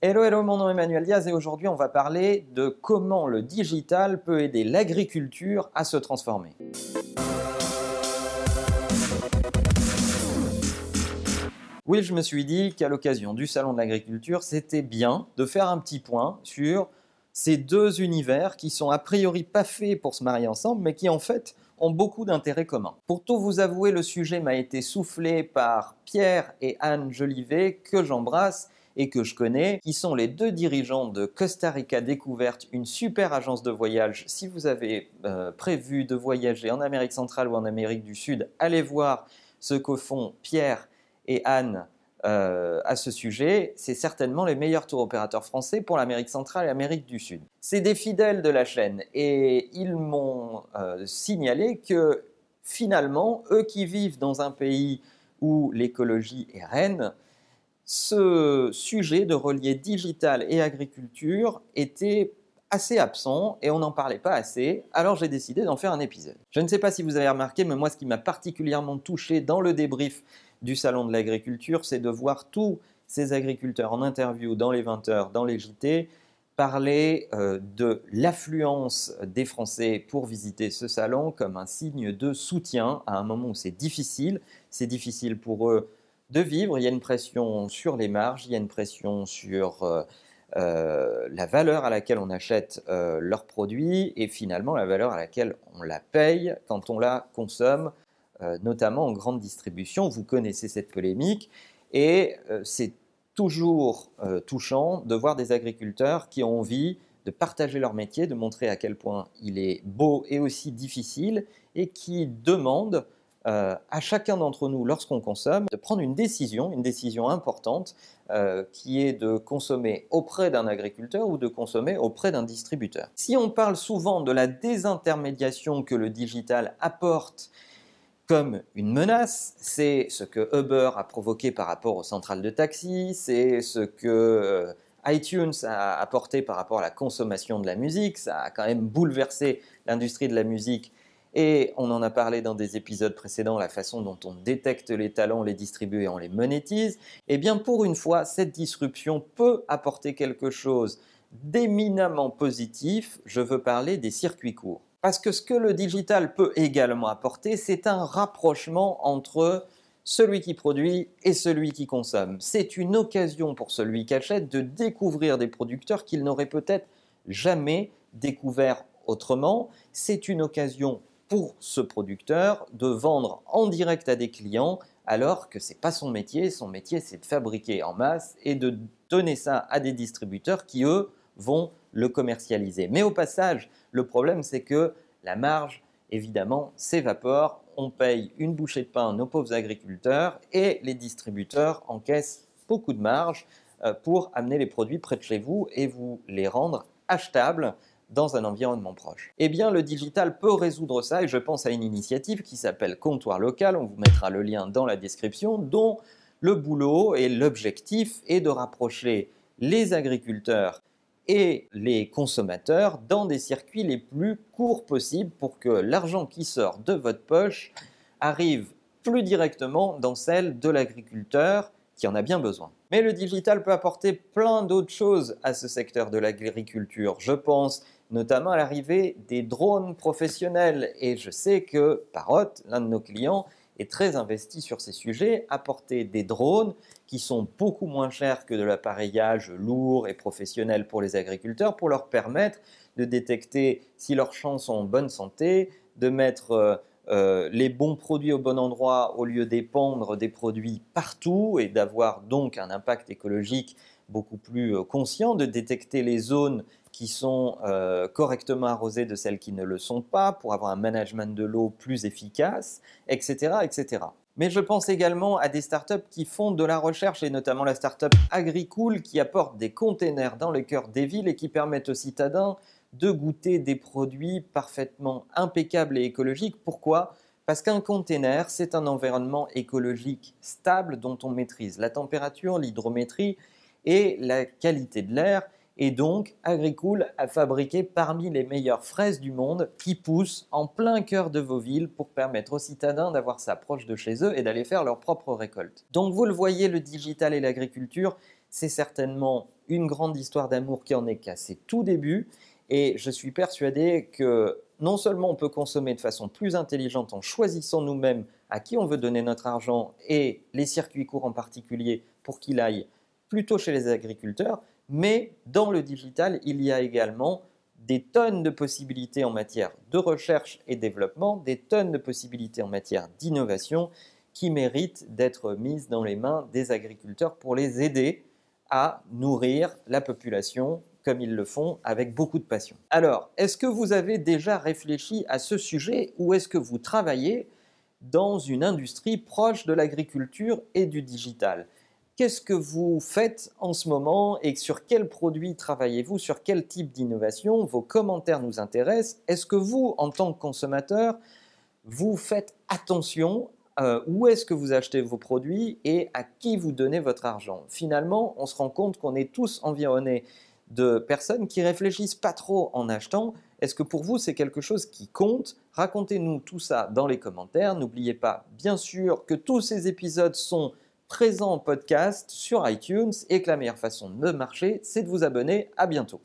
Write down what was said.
Hello, hello, mon nom est Emmanuel Diaz et aujourd'hui on va parler de comment le digital peut aider l'agriculture à se transformer. Oui, je me suis dit qu'à l'occasion du Salon de l'agriculture, c'était bien de faire un petit point sur ces deux univers qui sont a priori pas faits pour se marier ensemble, mais qui en fait ont beaucoup d'intérêts communs. Pour tout vous avouer, le sujet m'a été soufflé par Pierre et Anne Jolivet, que j'embrasse et que je connais, qui sont les deux dirigeants de Costa Rica Découverte, une super agence de voyage. Si vous avez euh, prévu de voyager en Amérique centrale ou en Amérique du Sud, allez voir ce que font Pierre et Anne euh, à ce sujet. C'est certainement les meilleurs tours opérateurs français pour l'Amérique centrale et l'Amérique du Sud. C'est des fidèles de la chaîne et ils m'ont euh, signalé que finalement, eux qui vivent dans un pays où l'écologie est reine, ce sujet de relier digital et agriculture était assez absent et on n'en parlait pas assez, alors j'ai décidé d'en faire un épisode. Je ne sais pas si vous avez remarqué, mais moi ce qui m'a particulièrement touché dans le débrief du Salon de l'agriculture, c'est de voir tous ces agriculteurs en interview dans les 20 heures, dans les JT, parler euh, de l'affluence des Français pour visiter ce salon comme un signe de soutien à un moment où c'est difficile. C'est difficile pour eux de vivre. Il y a une pression sur les marges, il y a une pression sur euh, euh, la valeur à laquelle on achète euh, leurs produits et finalement la valeur à laquelle on la paye quand on la consomme, notamment en grande distribution. Vous connaissez cette polémique et c'est toujours touchant de voir des agriculteurs qui ont envie de partager leur métier, de montrer à quel point il est beau et aussi difficile et qui demandent euh, à chacun d'entre nous, lorsqu'on consomme, de prendre une décision, une décision importante, euh, qui est de consommer auprès d'un agriculteur ou de consommer auprès d'un distributeur. Si on parle souvent de la désintermédiation que le digital apporte comme une menace, c'est ce que Uber a provoqué par rapport aux centrales de taxi, c'est ce que euh, iTunes a apporté par rapport à la consommation de la musique, ça a quand même bouleversé l'industrie de la musique et on en a parlé dans des épisodes précédents, la façon dont on détecte les talents, les distribue et on les monétise. Eh bien, pour une fois, cette disruption peut apporter quelque chose d'éminemment positif. Je veux parler des circuits courts. Parce que ce que le digital peut également apporter, c'est un rapprochement entre celui qui produit et celui qui consomme. C'est une occasion pour celui qui achète de découvrir des producteurs qu'il n'aurait peut-être jamais découvert autrement. C'est une occasion pour ce producteur de vendre en direct à des clients alors que ce n'est pas son métier. Son métier, c'est de fabriquer en masse et de donner ça à des distributeurs qui, eux, vont le commercialiser. Mais au passage, le problème, c'est que la marge, évidemment, s'évapore. On paye une bouchée de pain à nos pauvres agriculteurs et les distributeurs encaissent beaucoup de marge euh, pour amener les produits près de chez vous et vous les rendre achetables dans un environnement proche. Eh bien, le digital peut résoudre ça et je pense à une initiative qui s'appelle Comptoir local, on vous mettra le lien dans la description, dont le boulot et l'objectif est de rapprocher les agriculteurs et les consommateurs dans des circuits les plus courts possibles pour que l'argent qui sort de votre poche arrive plus directement dans celle de l'agriculteur qui en a bien besoin. Mais le digital peut apporter plein d'autres choses à ce secteur de l'agriculture. Je pense notamment à l'arrivée des drones professionnels. Et je sais que Parrot, l'un de nos clients, est très investi sur ces sujets, apporter des drones qui sont beaucoup moins chers que de l'appareillage lourd et professionnel pour les agriculteurs pour leur permettre de détecter si leurs champs sont en bonne santé, de mettre euh, euh, les bons produits au bon endroit au lieu d'épandre des produits partout et d'avoir donc un impact écologique beaucoup plus euh, conscient, de détecter les zones qui sont euh, correctement arrosées de celles qui ne le sont pas, pour avoir un management de l'eau plus efficace, etc., etc. Mais je pense également à des startups qui font de la recherche, et notamment la startup Agricool, qui apporte des containers dans le cœur des villes et qui permettent aux citadins de goûter des produits parfaitement impeccables et écologiques. Pourquoi? Parce qu'un container, c'est un environnement écologique stable dont on maîtrise la température, l'hydrométrie et la qualité de l'air et donc, Agricool a fabriqué parmi les meilleures fraises du monde qui poussent en plein cœur de vos villes pour permettre aux citadins d'avoir ça proche de chez eux et d'aller faire leur propre récolte. Donc vous le voyez, le digital et l'agriculture, c'est certainement une grande histoire d'amour qui en est qu'à ses tout débuts. Et je suis persuadé que non seulement on peut consommer de façon plus intelligente en choisissant nous-mêmes à qui on veut donner notre argent et les circuits courts en particulier pour qu'il aille plutôt chez les agriculteurs, mais dans le digital, il y a également des tonnes de possibilités en matière de recherche et développement, des tonnes de possibilités en matière d'innovation qui méritent d'être mises dans les mains des agriculteurs pour les aider à nourrir la population comme ils le font avec beaucoup de passion. Alors, est-ce que vous avez déjà réfléchi à ce sujet ou est-ce que vous travaillez dans une industrie proche de l'agriculture et du digital? Qu'est-ce que vous faites en ce moment et sur quels produits travaillez-vous? Sur quel type d'innovation Vos commentaires nous intéressent? Est-ce que vous, en tant que consommateur, vous faites attention euh, où est-ce que vous achetez vos produits et à qui vous donnez votre argent? Finalement, on se rend compte qu'on est tous environnés de personnes qui réfléchissent pas trop en achetant. Est-ce que pour vous c'est quelque chose qui compte? Racontez-nous tout ça dans les commentaires. N'oubliez pas, bien sûr, que tous ces épisodes sont présent en podcast sur iTunes et que la meilleure façon de marcher, c'est de vous abonner. À bientôt.